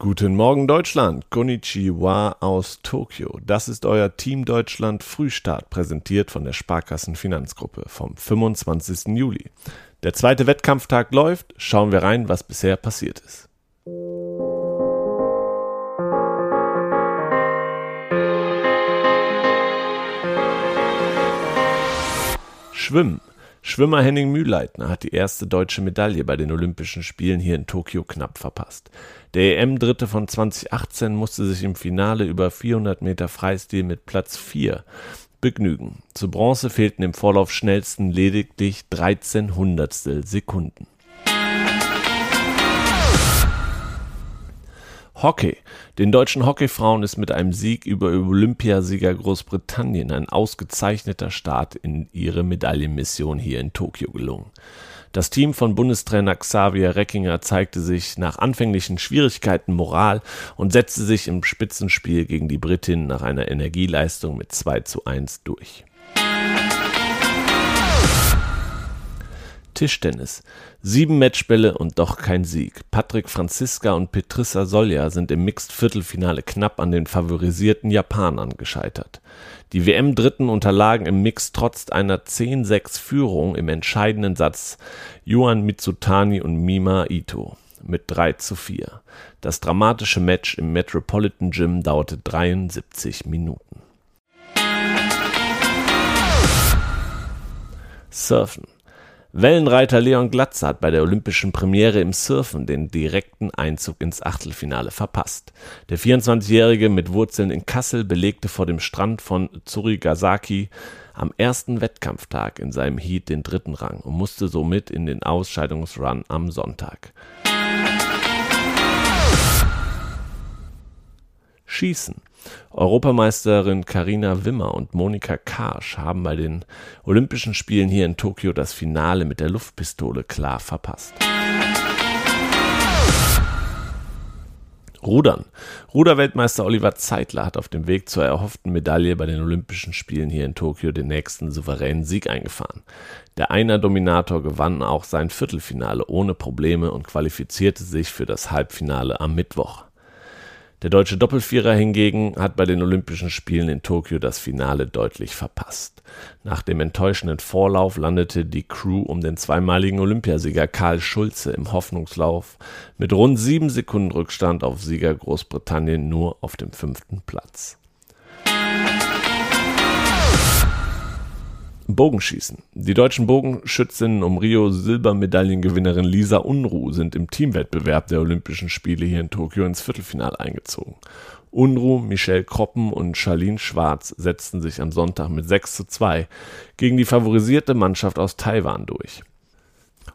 Guten Morgen Deutschland, Konnichiwa aus Tokio. Das ist euer Team Deutschland Frühstart, präsentiert von der Sparkassen Finanzgruppe vom 25. Juli. Der zweite Wettkampftag läuft, schauen wir rein, was bisher passiert ist. Schwimmen. Schwimmer Henning Mühleitner hat die erste deutsche Medaille bei den Olympischen Spielen hier in Tokio knapp verpasst. Der EM-Dritte von 2018 musste sich im Finale über 400 Meter Freistil mit Platz 4 begnügen. Zu Bronze fehlten im Vorlauf schnellsten lediglich 13 Hundertstel Sekunden. Hockey. Den deutschen Hockeyfrauen ist mit einem Sieg über Olympiasieger Großbritannien ein ausgezeichneter Start in ihre Medaillenmission hier in Tokio gelungen. Das Team von Bundestrainer Xavier Reckinger zeigte sich nach anfänglichen Schwierigkeiten Moral und setzte sich im Spitzenspiel gegen die Britin nach einer Energieleistung mit 2 zu 1 durch. Tischtennis. Sieben Matchbälle und doch kein Sieg. Patrick Franziska und Petrissa Solja sind im Mixed-Viertelfinale knapp an den favorisierten Japanern gescheitert. Die WM-Dritten unterlagen im Mix trotz einer 10-6-Führung im entscheidenden Satz Yuan Mitsutani und Mima Ito mit 3 zu 4. Das dramatische Match im Metropolitan Gym dauerte 73 Minuten. Surfen. Wellenreiter Leon Glatze hat bei der olympischen Premiere im Surfen den direkten Einzug ins Achtelfinale verpasst. Der 24-Jährige mit Wurzeln in Kassel belegte vor dem Strand von Tsurigasaki am ersten Wettkampftag in seinem Heat den dritten Rang und musste somit in den Ausscheidungsrun am Sonntag. Schießen. Europameisterin Karina Wimmer und Monika Karsch haben bei den Olympischen Spielen hier in Tokio das Finale mit der Luftpistole klar verpasst. Rudern. Ruderweltmeister Oliver Zeitler hat auf dem Weg zur erhofften Medaille bei den Olympischen Spielen hier in Tokio den nächsten souveränen Sieg eingefahren. Der Einer-Dominator gewann auch sein Viertelfinale ohne Probleme und qualifizierte sich für das Halbfinale am Mittwoch. Der deutsche Doppelvierer hingegen hat bei den Olympischen Spielen in Tokio das Finale deutlich verpasst. Nach dem enttäuschenden Vorlauf landete die Crew um den zweimaligen Olympiasieger Karl Schulze im Hoffnungslauf mit rund sieben Sekunden Rückstand auf Sieger Großbritannien nur auf dem fünften Platz. Bogenschießen. Die deutschen Bogenschützinnen um Rio Silbermedaillengewinnerin Lisa Unruh sind im Teamwettbewerb der Olympischen Spiele hier in Tokio ins Viertelfinale eingezogen. Unruh, Michelle Kroppen und Charlene Schwarz setzten sich am Sonntag mit 6 zu 2 gegen die favorisierte Mannschaft aus Taiwan durch.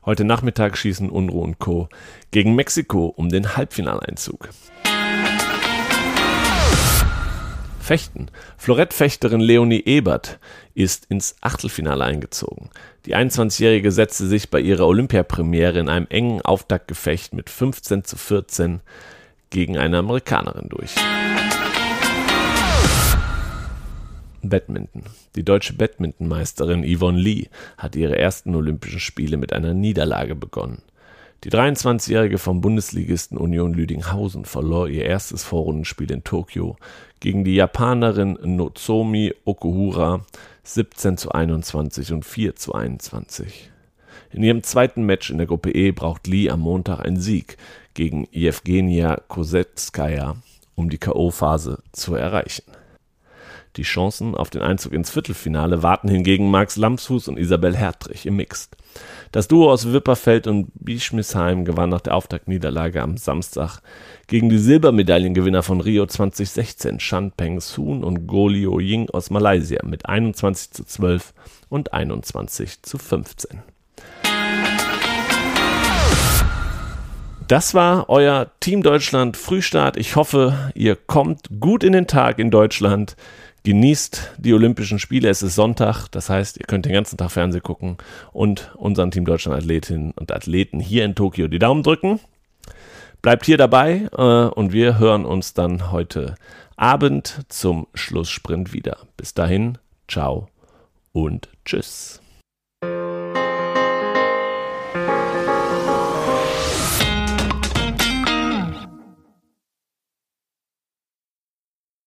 Heute Nachmittag schießen Unruh und Co. gegen Mexiko um den Halbfinaleinzug. Fechten. Florettfechterin Leonie Ebert ist ins Achtelfinale eingezogen. Die 21-Jährige setzte sich bei ihrer Olympiapremiere in einem engen Auftaktgefecht mit 15 zu 14 gegen eine Amerikanerin durch. Badminton. Die deutsche Badmintonmeisterin Yvonne Lee hat ihre ersten Olympischen Spiele mit einer Niederlage begonnen. Die 23-Jährige vom Bundesligisten Union Lüdinghausen verlor ihr erstes Vorrundenspiel in Tokio gegen die Japanerin Nozomi Okuhura 17 zu 21 und 4 zu 21. In ihrem zweiten Match in der Gruppe E braucht Lee am Montag einen Sieg gegen Jewgenia Kosetskaya, um die K.O.-Phase zu erreichen. Die Chancen auf den Einzug ins Viertelfinale warten hingegen Max Lamsfuß und Isabel Hertrich im Mixed. Das Duo aus Wipperfeld und Bischmisheim gewann nach der Auftaktniederlage am Samstag gegen die Silbermedaillengewinner von Rio 2016, Shan Peng Soon und Go Lio Ying aus Malaysia mit 21 zu 12 und 21 zu 15. Das war euer Team Deutschland Frühstart. Ich hoffe, ihr kommt gut in den Tag in Deutschland. Genießt die Olympischen Spiele. Es ist Sonntag, das heißt, ihr könnt den ganzen Tag Fernsehen gucken und unseren Team Deutschland Athletinnen und Athleten hier in Tokio die Daumen drücken. Bleibt hier dabei äh, und wir hören uns dann heute Abend zum Schlusssprint wieder. Bis dahin, ciao und tschüss.